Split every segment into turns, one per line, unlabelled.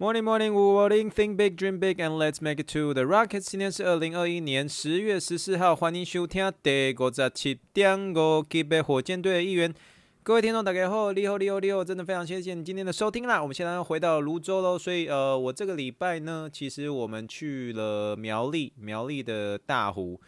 Morning, morning, morning. Think big, dream big, and let's make it to the rocket. 今天是二零二一年十月十四号，欢迎收听第五十七点五级别火箭队的一员。各位听众，大家好，你好，你好，你好，真的非常谢谢你今天的收听啦。我们现在要回到泸州喽，所以呃，我这个礼拜呢，其实我们去了苗栗，苗栗的大湖。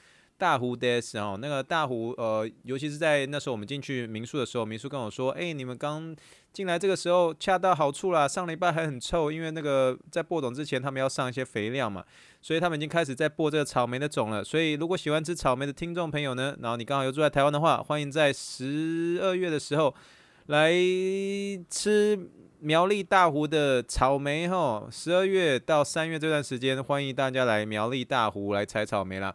大湖 days 哦，那个大湖呃，尤其是在那时候我们进去民宿的时候，民宿跟我说，哎、你们刚进来这个时候恰到好处啦。上礼拜还很臭，因为那个在播种之前，他们要上一些肥料嘛，所以他们已经开始在播这个草莓的种了。所以如果喜欢吃草莓的听众朋友呢，然后你刚好又住在台湾的话，欢迎在十二月的时候来吃苗栗大湖的草莓哈。十二月到三月这段时间，欢迎大家来苗栗大湖来采草莓啦。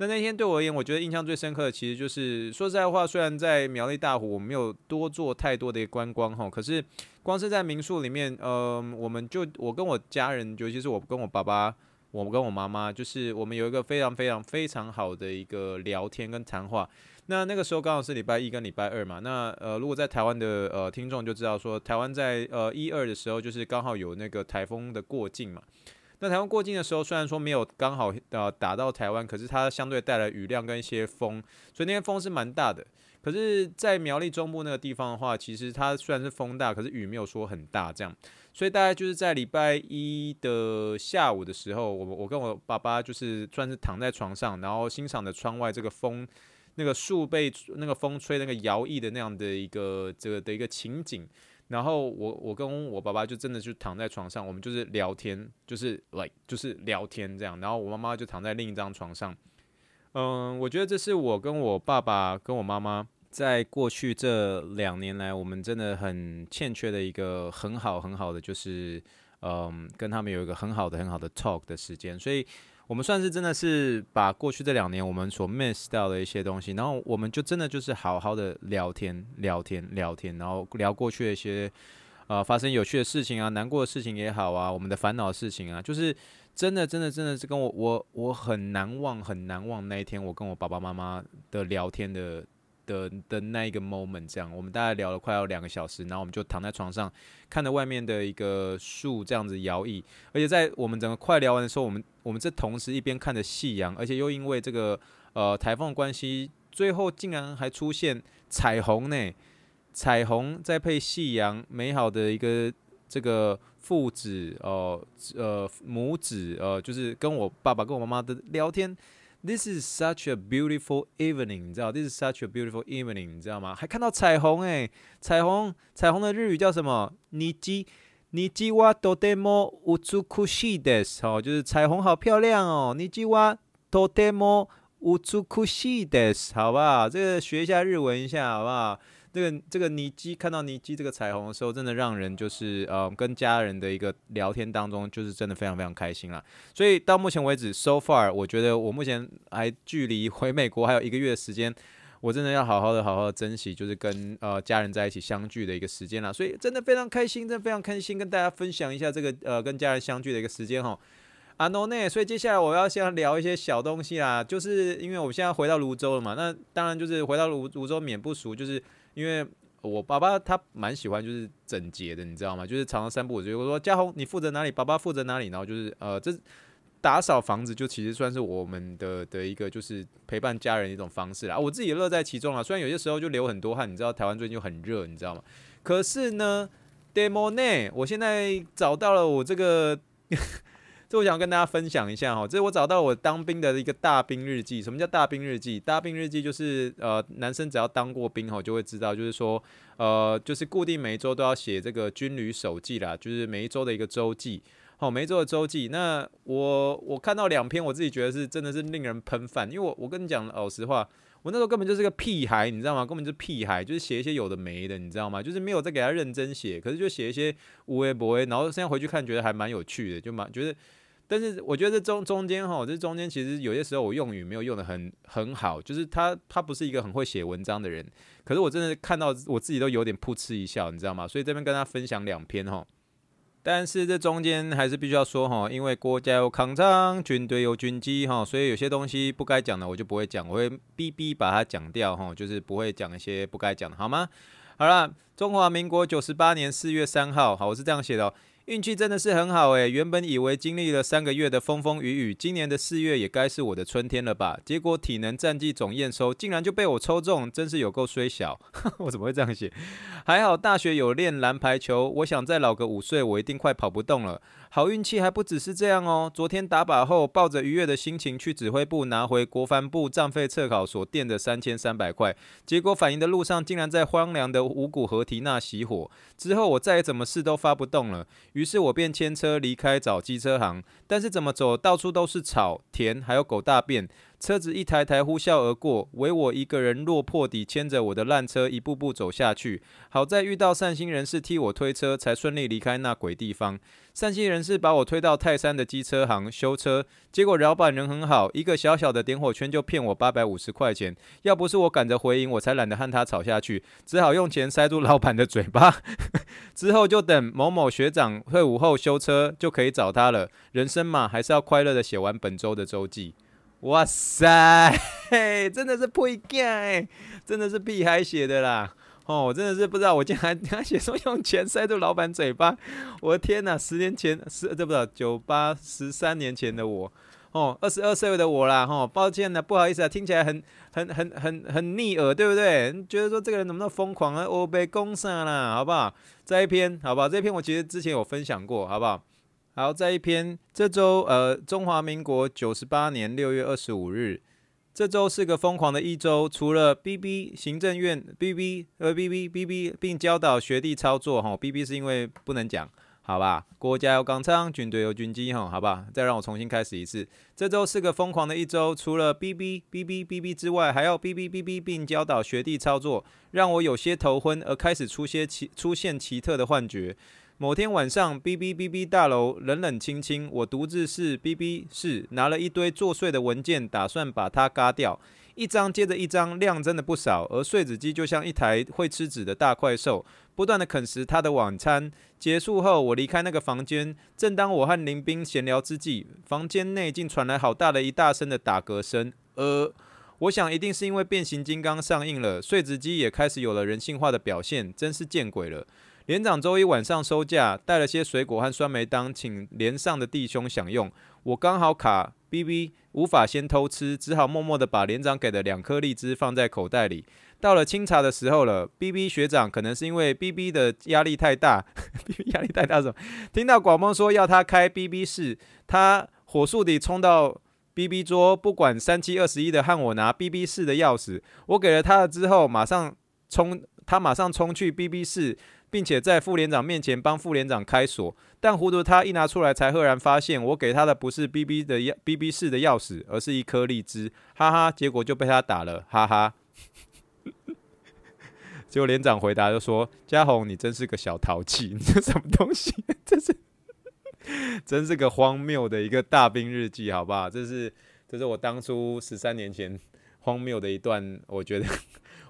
那那天对我而言，我觉得印象最深刻的，其实就是说实在话，虽然在苗栗大湖我没有多做太多的观光哈，可是光是在民宿里面，呃，我们就我跟我家人，尤其是我跟我爸爸，我跟我妈妈，就是我们有一个非常非常非常好的一个聊天跟谈话。那那个时候刚好是礼拜一跟礼拜二嘛，那呃，如果在台湾的呃听众就知道说，台湾在呃一二的时候，就是刚好有那个台风的过境嘛。那台湾过境的时候，虽然说没有刚好呃打到台湾，可是它相对带来雨量跟一些风，所以那天风是蛮大的。可是，在苗栗中部那个地方的话，其实它虽然是风大，可是雨没有说很大这样。所以大概就是在礼拜一的下午的时候，我我跟我爸爸就是算是躺在床上，然后欣赏着窗外这个风，那个树被那个风吹那个摇曳的那样的一个这个的一个情景。然后我我跟我爸爸就真的就躺在床上，我们就是聊天，就是 like 就是聊天这样。然后我妈妈就躺在另一张床上。嗯，我觉得这是我跟我爸爸跟我妈妈在过去这两年来，我们真的很欠缺的一个很好很好的，就是嗯跟他们有一个很好的很好的 talk 的时间，所以。我们算是真的是把过去这两年我们所 miss 掉的一些东西，然后我们就真的就是好好的聊天、聊天、聊天，然后聊过去的一些呃发生有趣的事情啊、难过的事情也好啊、我们的烦恼事情啊，就是真的、真的、真的是跟我我我很难忘、很难忘那一天，我跟我爸爸妈妈的聊天的。的的那一个 moment，这样，我们大概聊了快要两个小时，然后我们就躺在床上，看着外面的一个树这样子摇曳，而且在我们整个快聊完的时候，我们我们这同时一边看着夕阳，而且又因为这个呃台风的关系，最后竟然还出现彩虹呢，彩虹再配夕阳，美好的一个这个父子哦呃，呃母子呃，就是跟我爸爸跟我妈妈的聊天。This is such a beautiful evening，你知道？This is such a beautiful evening，你知道吗？还看到彩虹诶，彩虹，彩虹的日语叫什么？虹，虹はとても美しいです。哦，就是彩虹好漂亮哦。虹はとても美しいです，好不好？这个学一下日文一下，好不好？ 这个这个尼基看到尼基这个彩虹的时候，真的让人就是呃跟家人的一个聊天当中，就是真的非常非常开心啦。所以到目前为止，so far，我觉得我目前还距离回美国还有一个月的时间，我真的要好好的好好的珍惜，就是跟呃家人在一起相聚的一个时间啦。所以真的非常开心，真的非常开心跟大家分享一下这个呃跟家人相聚的一个时间哈。啊，no 呢，所以接下来我要先聊一些小东西啦，就是因为我现在回到泸州了嘛，那当然就是回到泸泸州免不俗就是。因为我爸爸他蛮喜欢就是整洁的，你知道吗？就是常常散步，我就说嘉宏你负责哪里，爸爸负责哪里，然后就是呃，这打扫房子就其实算是我们的的一个就是陪伴家人的一种方式啦。我自己乐在其中啊，虽然有些时候就流很多汗，你知道台湾最近就很热，你知道吗？可是呢，demo 呢，我现在找到了我这个。这我想跟大家分享一下哈，这是我找到我当兵的一个大兵日记。什么叫大兵日记？大兵日记就是呃，男生只要当过兵哈，就会知道，就是说呃，就是固定每一周都要写这个军旅手记啦，就是每一周的一个周记。好，每一周的周记。那我我看到两篇，我自己觉得是真的是令人喷饭，因为我我跟你讲老实话，我那时候根本就是个屁孩，你知道吗？根本就是屁孩，就是写一些有的没的，你知道吗？就是没有在给他认真写，可是就写一些无为不为，然后现在回去看，觉得还蛮有趣的，就蛮觉得。但是我觉得这中中间哈，这中间其实有些时候我用语没有用得很很好，就是他他不是一个很会写文章的人，可是我真的看到我自己都有点噗嗤一笑，你知道吗？所以这边跟他分享两篇哈，但是这中间还是必须要说哈，因为国家有抗战，军队有军机哈，所以有些东西不该讲的我就不会讲，我会逼逼把它讲掉哈，就是不会讲一些不该讲的，好吗？好了，中华民国九十八年四月三号，好，我是这样写的。运气真的是很好诶，原本以为经历了三个月的风风雨雨，今年的四月也该是我的春天了吧？结果体能战绩总验收竟然就被我抽中，真是有够衰小。我怎么会这样写？还好大学有练蓝排球，我想再老个五岁，我一定快跑不动了。好运气还不只是这样哦，昨天打靶后，抱着愉悦的心情去指挥部拿回国防部战费测考所垫的三千三百块，结果返营的路上竟然在荒凉的五股河堤那熄火。之后我再怎么试都发不动了，于是我便牵车离开找机车行，但是怎么走到处都是草田，还有狗大便。车子一台台呼啸而过，唯我一个人落魄地牵着我的烂车一步步走下去。好在遇到善心人士替我推车，才顺利离开那鬼地方。善心人士把我推到泰山的机车行修车，结果老板人很好，一个小小的点火圈就骗我八百五十块钱。要不是我赶着回营，我才懒得和他吵下去，只好用钱塞住老板的嘴巴。之后就等某某学长退伍后修车，就可以找他了。人生嘛，还是要快乐的写完本周的周记。哇塞，嘿，真的是屁孩哎，真的是屁孩写的啦！哦，我真的是不知道，我竟然他写说用钱塞住老板嘴巴，我的天哪！十年前是对不对？九八十三年前的我，哦，二十二岁的我啦，哈、哦，抱歉了，不好意思啊，听起来很很很很很逆耳，对不对？你觉得说这个人怎么那么疯狂啊？我被攻上了，好不好？这一篇，好不好？这一篇我其实之前有分享过，好不好？好，再一篇，这周呃，中华民国九十八年六月二十五日，这周是个疯狂的一周，除了 BB 行政院 BB 呃 BB BB 并教导学弟操作哈，BB 是因为不能讲，好吧？国家有钢枪，军队有军机哈，好吧？再让我重新开始一次，这周是个疯狂的一周，除了 BB BB BB 之外，还要 BB BB 并教导学弟操作，让我有些头昏，而开始出些奇出现奇特的幻觉。某天晚上，B B B B 大楼冷冷清清，我独自是 B B 室，拿了一堆作祟的文件，打算把它嘎掉，一张接着一张，量真的不少。而碎纸机就像一台会吃纸的大怪兽，不断地啃食他的晚餐。结束后，我离开那个房间，正当我和林斌闲聊之际，房间内竟传来好大的一大声的打嗝声。呃，我想一定是因为变形金刚上映了，碎纸机也开始有了人性化的表现，真是见鬼了。连长周一晚上收假，带了些水果和酸梅当，请连上的弟兄享用。我刚好卡 BB，无法先偷吃，只好默默地把连长给的两颗荔枝放在口袋里。到了清查的时候了，BB 学长可能是因为 BB 的压力太大，BB 压力太大什么？听到广播说要他开 BB 室，他火速地冲到 BB 桌，不管三七二十一的和我拿 BB 室的钥匙。我给了他了之后，马上冲，他马上冲去 BB 室。并且在副连长面前帮副连长开锁，但糊涂他一拿出来，才赫然发现我给他的不是 BB 的钥 BB 室的钥匙，而是一颗荔枝，哈哈，结果就被他打了，哈哈。结果连长回答就说：“嘉宏，你真是个小淘气，你 这什么东西？这是，真是个荒谬的一个大兵日记，好不好？这是，这是我当初十三年前荒谬的一段，我觉得。”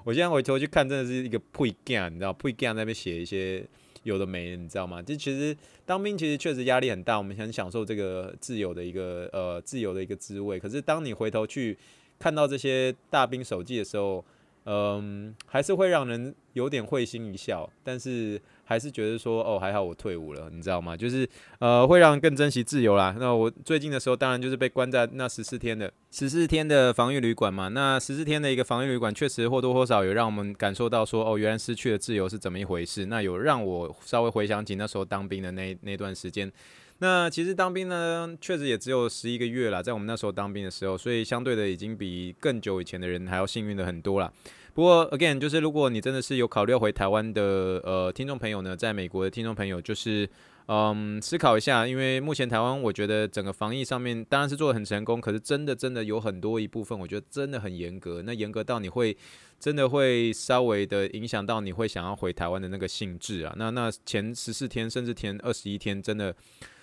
我现在回头去看，真的是一个破 gun，，你知道，pre game 那边写一些有的没的，你知道吗？就其实当兵其实确实压力很大，我们很享受这个自由的一个呃自由的一个滋味。可是当你回头去看到这些大兵手记的时候，嗯，还是会让人有点会心一笑，但是还是觉得说，哦，还好我退伍了，你知道吗？就是呃，会让更珍惜自由啦。那我最近的时候，当然就是被关在那十四天的十四天的防疫旅馆嘛。那十四天的一个防疫旅馆，确实或多或少有让我们感受到说，哦，原来失去了自由是怎么一回事。那有让我稍微回想起那时候当兵的那那段时间。那其实当兵呢，确实也只有十一个月啦，在我们那时候当兵的时候，所以相对的已经比更久以前的人还要幸运的很多啦。不过，again，就是如果你真的是有考虑要回台湾的呃听众朋友呢，在美国的听众朋友，就是嗯思考一下，因为目前台湾我觉得整个防疫上面当然是做的很成功，可是真的真的有很多一部分，我觉得真的很严格，那严格到你会真的会稍微的影响到你会想要回台湾的那个性质啊。那那前十四天甚至前二十一天，真的。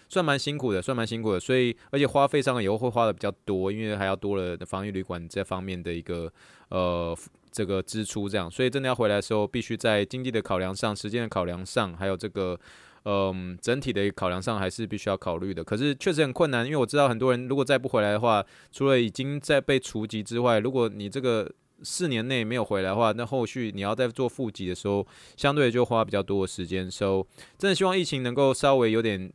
算蛮辛苦的，算蛮辛苦的，所以而且花费上以后会花的比较多，因为还要多了防疫旅馆这方面的一个呃这个支出，这样，所以真的要回来的时候，必须在经济的考量上、时间的考量上，还有这个嗯、整体的一个考量上，还是必须要考虑的。可是确实很困难，因为我知道很多人如果再不回来的话，除了已经在被除籍之外，如果你这个四年内没有回来的话，那后续你要再做复籍的时候，相对就花比较多的时间。所以真的希望疫情能够稍微有点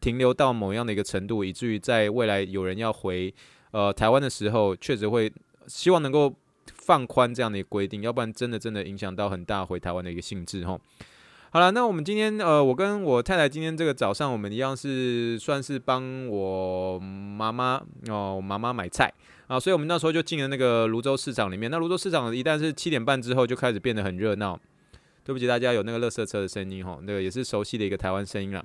停留到某样的一个程度，以至于在未来有人要回呃台湾的时候，确实会希望能够放宽这样的一个规定，要不然真的真的影响到很大回台湾的一个性质吼。好了，那我们今天呃，我跟我太太今天这个早上，我们一样是算是帮我妈妈哦，妈妈买菜啊，所以我们那时候就进了那个泸州市场里面。那泸州市场一旦是七点半之后，就开始变得很热闹。对不起大家有那个垃圾车的声音吼，那个也是熟悉的一个台湾声音了。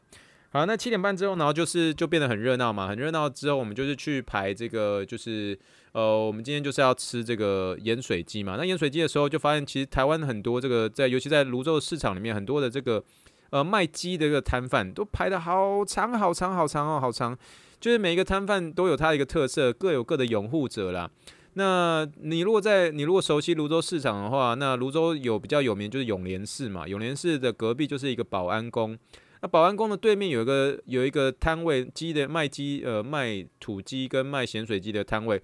好，那七点半之后，然后就是就变得很热闹嘛，很热闹之后，我们就是去排这个，就是呃，我们今天就是要吃这个盐水鸡嘛。那盐水鸡的时候，就发现其实台湾很多这个在，尤其在泸州市场里面，很多的这个呃卖鸡的这个摊贩都排得好长好长好长哦，好长，就是每一个摊贩都有它的一个特色，各有各的拥护者啦。那你如果在你如果熟悉泸州市场的话，那泸州有比较有名就是永联寺嘛，永联寺的隔壁就是一个保安宫。那保安宫的对面有一个有一个摊位，鸡的卖鸡，呃，卖土鸡跟卖咸水鸡的摊位。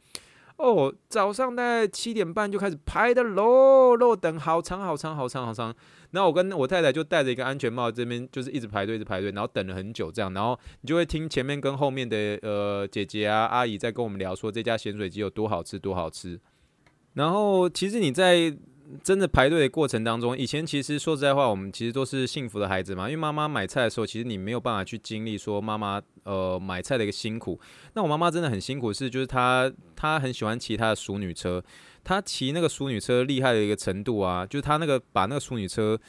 哦，早上大概七点半就开始排的喽，喽等好长好长好长好长。然后我跟我太太就戴着一个安全帽，这边就是一直排队，一直排队，然后等了很久这样。然后你就会听前面跟后面的呃姐姐啊阿姨在跟我们聊说这家咸水鸡有多好吃多好吃。然后其实你在。真的排队的过程当中，以前其实说实在话，我们其实都是幸福的孩子嘛。因为妈妈买菜的时候，其实你没有办法去经历说妈妈呃买菜的一个辛苦。那我妈妈真的很辛苦，是就是她她很喜欢骑她的淑女车，她骑那个淑女车厉害的一个程度啊，就是她那个把那个淑女车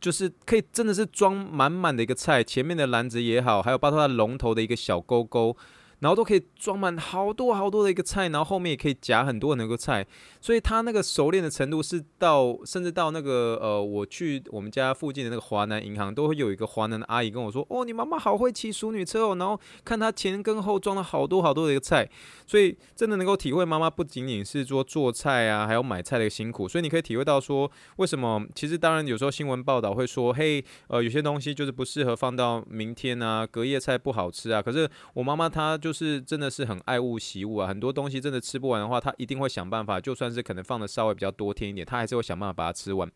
就是可以真的是装满满的一个菜，前面的篮子也好，还有包括它龙头的一个小钩钩。然后都可以装满好多好多的一个菜，然后后面也可以夹很多的那个菜，所以他那个熟练的程度是到，甚至到那个呃，我去我们家附近的那个华南银行，都会有一个华南的阿姨跟我说：“哦，你妈妈好会骑淑女车哦。”然后看她前跟后装了好多好多的一个菜，所以真的能够体会妈妈不仅仅是说做菜啊，还有买菜的辛苦。所以你可以体会到说，为什么其实当然有时候新闻报道会说：“嘿，呃，有些东西就是不适合放到明天啊，隔夜菜不好吃啊。”可是我妈妈她。就是真的是很爱物惜物啊，很多东西真的吃不完的话，他一定会想办法，就算是可能放的稍微比较多天一点，他还是会想办法把它吃完。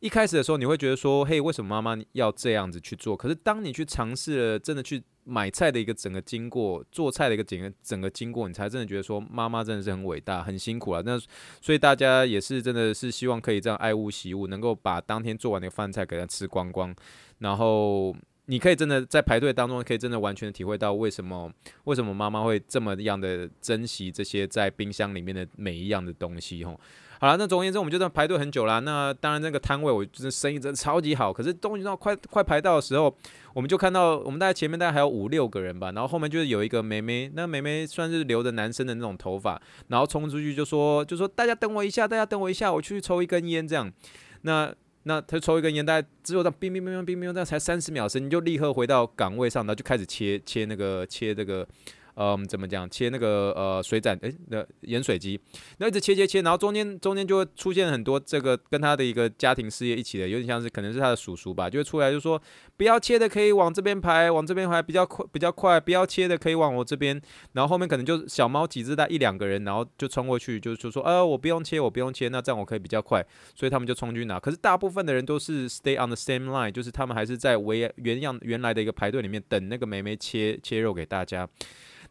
一开始的时候，你会觉得说，嘿，为什么妈妈要这样子去做？可是当你去尝试了，真的去买菜的一个整个经过，做菜的一个整个整个经过，你才真的觉得说，妈妈真的是很伟大，很辛苦啊。那所以大家也是真的是希望可以这样爱物惜物，能够把当天做完的饭菜给他吃光光，然后。你可以真的在排队当中，可以真的完全体会到为什么为什么妈妈会这么样的珍惜这些在冰箱里面的每一样的东西吼。好了，那总而言之，我们就这样排队很久啦。那当然，那个摊位我就是生意真的超级好。可是东西到快快排到的时候，我们就看到我们大概前面大概还有五六个人吧，然后后面就是有一个妹妹，那妹妹算是留着男生的那种头发，然后冲出去就说就说大家等我一下，大家等我一下，我去抽一根烟这样。那那他抽一根烟，大概只有在冰冰冰冰冰冰，那才三十秒时，你就立刻回到岗位上，然后就开始切切那个切这个。嗯，怎么讲？切那个呃水斩，诶，那盐水鸡，那一直切切切，然后中间中间就会出现很多这个跟他的一个家庭事业一起的，有点像是可能是他的叔叔吧，就会出来就说不要切的可以往这边排，往这边排比较快比较快，不要切的可以往我这边，然后后面可能就是小猫几只带一两个人，然后就冲过去就就说呃我不用切我不用切，那这样我可以比较快，所以他们就冲去拿。可是大部分的人都是 stay on the same line，就是他们还是在原原样原来的一个排队里面等那个妹妹切切肉给大家。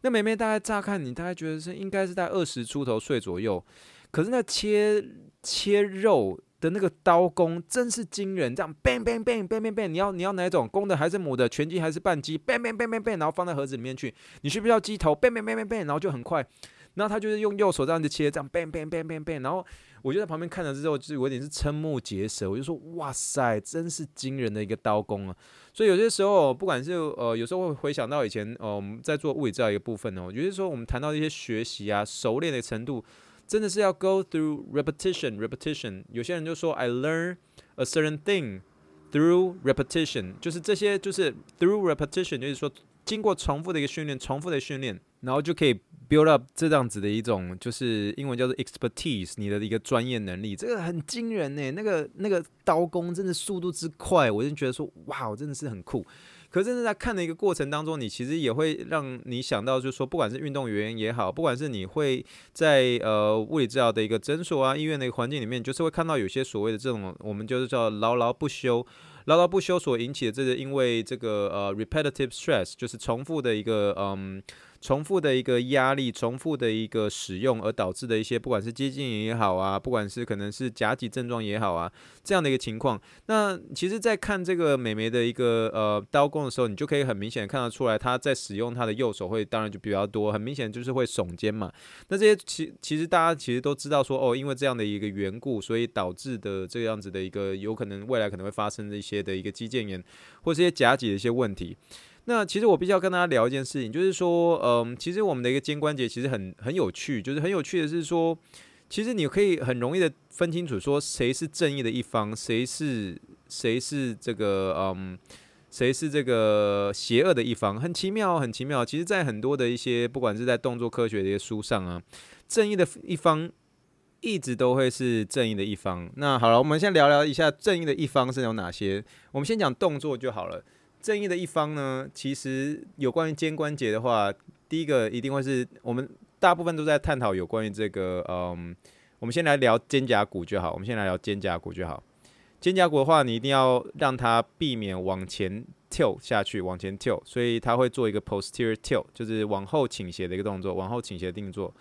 那妹妹大概乍看你大概觉得是应该是在二十出头岁左右，可是那切切肉的那个刀工真是惊人，这样 bang bang bang bang bang bang，你要你要哪种？公的还是母的，全鸡还是半鸡，bang bang bang bang bang，然后放在盒子里面去，你需不需要鸡头，bang bang bang bang bang，然后就很快，然后他就是用右手这样子切，这样 bang bang bang bang bang，然后。我就在旁边看了之后，就是有点是瞠目结舌。我就说：“哇塞，真是惊人的一个刀工啊！”所以有些时候，不管是呃，有时候会回想到以前，呃，我们在做物理治疗一个部分呢，有些时候我们谈到一些学习啊、熟练的程度，真的是要 go through repetition, repetition。有些人就说：“I learn a certain thing through repetition。”就是这些，就是 through repetition，就是说经过重复的一个训练，重复的训练，然后就可以。build up 这样子的一种，就是英文叫做 expertise，你的一个专业能力，这个很惊人呢。那个那个刀工真的速度之快，我就觉得说，哇，真的是很酷。可是，在看的一个过程当中，你其实也会让你想到，就是说，不管是运动员也好，不管是你会在呃物理治疗的一个诊所啊、医院的一个环境里面，就是会看到有些所谓的这种，我们就是叫劳劳不休。劳劳不休所引起的这个，因为这个呃 repetitive stress 就是重复的一个嗯。重复的一个压力，重复的一个使用而导致的一些，不管是肌腱炎也好啊，不管是可能是夹挤症状也好啊，这样的一个情况。那其实，在看这个美眉的一个呃刀工的时候，你就可以很明显看得出来，她在使用她的右手会，当然就比较多，很明显就是会耸肩嘛。那这些其其实大家其实都知道说，哦，因为这样的一个缘故，所以导致的这样子的一个有可能未来可能会发生的一些的一个肌腱炎或是一些夹挤的一些问题。那其实我必须要跟大家聊一件事情，就是说，嗯，其实我们的一个肩关节其实很很有趣，就是很有趣的是说，其实你可以很容易的分清楚说谁是正义的一方，谁是谁是这个嗯，谁是这个邪恶的一方，很奇妙，很奇妙。其实，在很多的一些不管是在动作科学的一些书上啊，正义的一方一直都会是正义的一方。那好了，我们先聊聊一下正义的一方是有哪些。我们先讲动作就好了。正义的一方呢，其实有关于肩关节的话，第一个一定会是我们大部分都在探讨有关于这个，嗯，我们先来聊肩胛骨就好。我们先来聊肩胛骨就好。肩胛骨的话，你一定要让它避免往前跳下去，往前跳所以它会做一个 posterior tilt，就是往后倾斜的一个动作，往后倾斜的定做。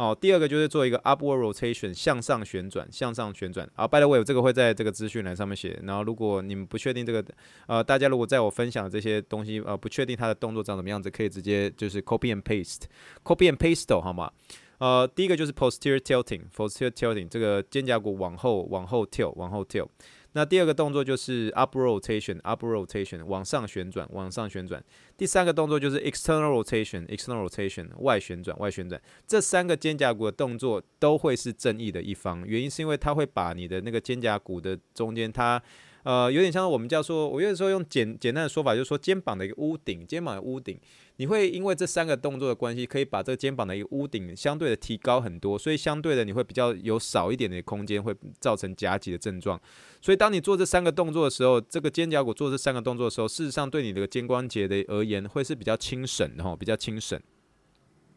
哦，第二个就是做一个 upward rotation，向上旋转，向上旋转。啊，by the way，这个会在这个资讯栏上面写。然后，如果你们不确定这个，呃，大家如果在我分享的这些东西，呃，不确定它的动作长什么样子，可以直接就是 copy and paste，copy and paste，好吗？呃，第一个就是 posterior tilting，posterior tilting，这个肩胛骨往后往后 tilt，往后 tilt。那第二个动作就是 up rotation up rotation，往上旋转，往上旋转。第三个动作就是 external rotation，external rotation 外旋转，外旋转。这三个肩胛骨的动作都会是正义的一方，原因是因为它会把你的那个肩胛骨的中间，它呃有点像我们叫说，我有时候用简简单的说法，就是说肩膀的一个屋顶，肩膀的屋顶。你会因为这三个动作的关系，可以把这个肩膀的一个屋顶相对的提高很多，所以相对的你会比较有少一点的空间，会造成夹脊的症状。所以当你做这三个动作的时候，这个肩胛骨做这三个动作的时候，事实上对你的肩关节的而言会是比较轻省的哈，比较轻省。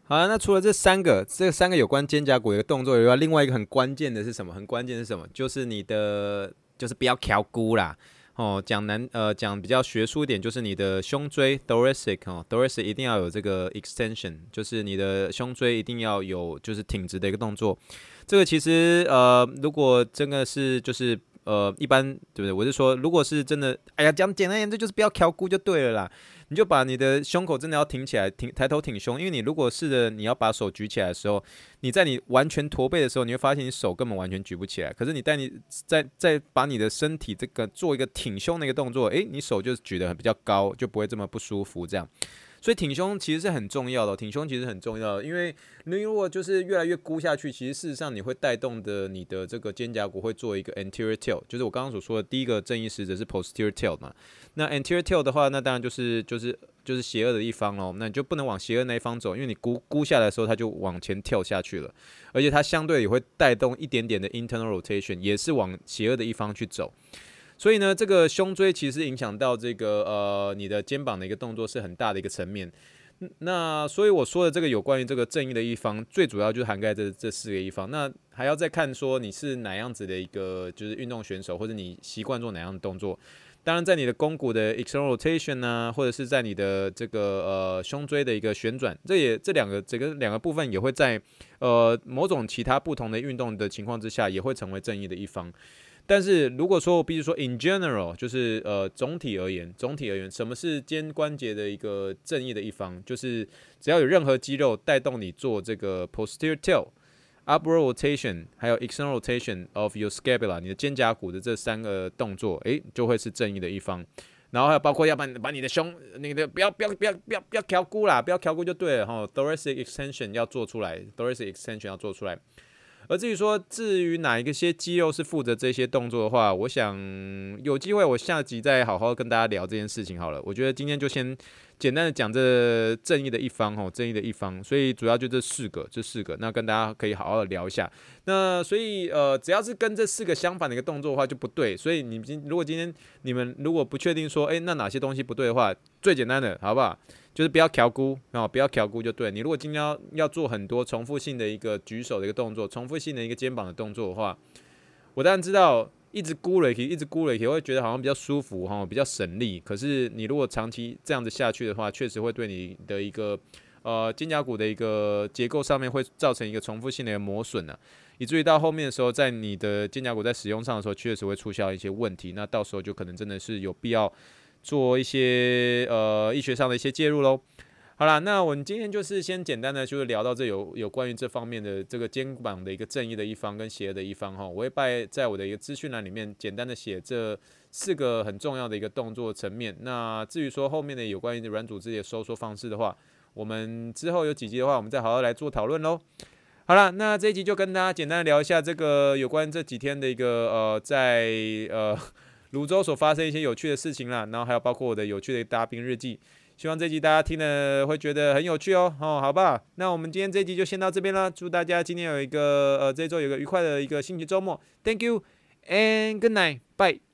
好了，那除了这三个，这三个有关肩胛骨的一个动作以外，另外一个很关键的是什么？很关键是什么？就是你的，就是不要翘骨啦。哦，讲难呃讲比较学术一点，就是你的胸椎 thoracic 哦 thoracic 一定要有这个 extension，就是你的胸椎一定要有就是挺直的一个动作。这个其实呃如果真的是就是呃一般对不对？我是说，如果是真的，哎呀讲简单点，这就是不要翘骨就对了啦。你就把你的胸口真的要挺起来，挺抬头挺胸，因为你如果试着你要把手举起来的时候，你在你完全驼背的时候，你会发现你手根本完全举不起来。可是你带你在在把你的身体这个做一个挺胸的一个动作，诶，你手就举得比较高，就不会这么不舒服这样。所以挺胸其实是很重要的，挺胸其实很重要，因为你如果就是越来越箍下去，其实事实上你会带动的你的这个肩胛骨会做一个 anterior tilt，就是我刚刚所说的第一个正义使者是 posterior tilt 嘛。那 anterior tilt 的话，那当然就是就是就是邪恶的一方喽，那你就不能往邪恶那一方走，因为你箍箍下来的时候，它就往前跳下去了，而且它相对也会带动一点点的 internal rotation，也是往邪恶的一方去走。所以呢，这个胸椎其实影响到这个呃你的肩膀的一个动作是很大的一个层面。那所以我说的这个有关于这个正义的一方，最主要就是涵盖这这四个一方。那还要再看说你是哪样子的一个就是运动选手，或者你习惯做哪样的动作。当然，在你的肱骨的 external rotation 呢，或者是在你的这个呃胸椎的一个旋转，这也这两个这个两个部分也会在呃某种其他不同的运动的情况之下，也会成为正义的一方。但是如果说比如说 in general，就是呃总体而言，总体而言，什么是肩关节的一个正义的一方？就是只要有任何肌肉带动你做这个 posterior tilt、upward rotation，还有 external rotation of your scapula，你的肩胛骨的这三个动作，诶，就会是正义的一方。然后还有包括要把把你的胸，那个不要不要不要不要不要翘骨啦，不要翘骨就对了哈。thoracic extension 要做出来，thoracic extension 要做出来。而至于说，至于哪一个些肌肉是负责这些动作的话，我想有机会我下集再好好跟大家聊这件事情好了。我觉得今天就先简单的讲这正义的一方吼，正义的一方，所以主要就这四个，这四个，那跟大家可以好好的聊一下。那所以呃，只要是跟这四个相反的一个动作的话就不对。所以你今如果今天你们如果不确定说，诶，那哪些东西不对的话，最简单的好不好？就是不要调估啊，不要调估就对。你如果今天要要做很多重复性的一个举手的一个动作，重复性的一个肩膀的动作的话，我当然知道一直估了，一直估了，也会觉得好像比较舒服哈，比较省力。可是你如果长期这样子下去的话，确实会对你的一个呃肩胛骨的一个结构上面会造成一个重复性的磨损呢，以至于到后面的时候，在你的肩胛骨在使用上的时候，确实会出现一些问题。那到时候就可能真的是有必要。做一些呃医学上的一些介入喽。好啦，那我们今天就是先简单的就是聊到这有有关于这方面的这个肩膀的一个正义的一方跟邪恶的一方哈。我会拜在我的一个资讯栏里面简单的写这四个很重要的一个动作层面。那至于说后面的有关于软组织的收缩方式的话，我们之后有几集的话，我们再好好来做讨论喽。好了，那这一集就跟大家简单聊一下这个有关这几天的一个呃在呃。泸州所发生一些有趣的事情啦，然后还有包括我的有趣的大兵日记，希望这集大家听了会觉得很有趣哦，哦，好吧，那我们今天这集就先到这边了，祝大家今天有一个呃这周有一个愉快的一个星期周末，Thank you and good night，bye。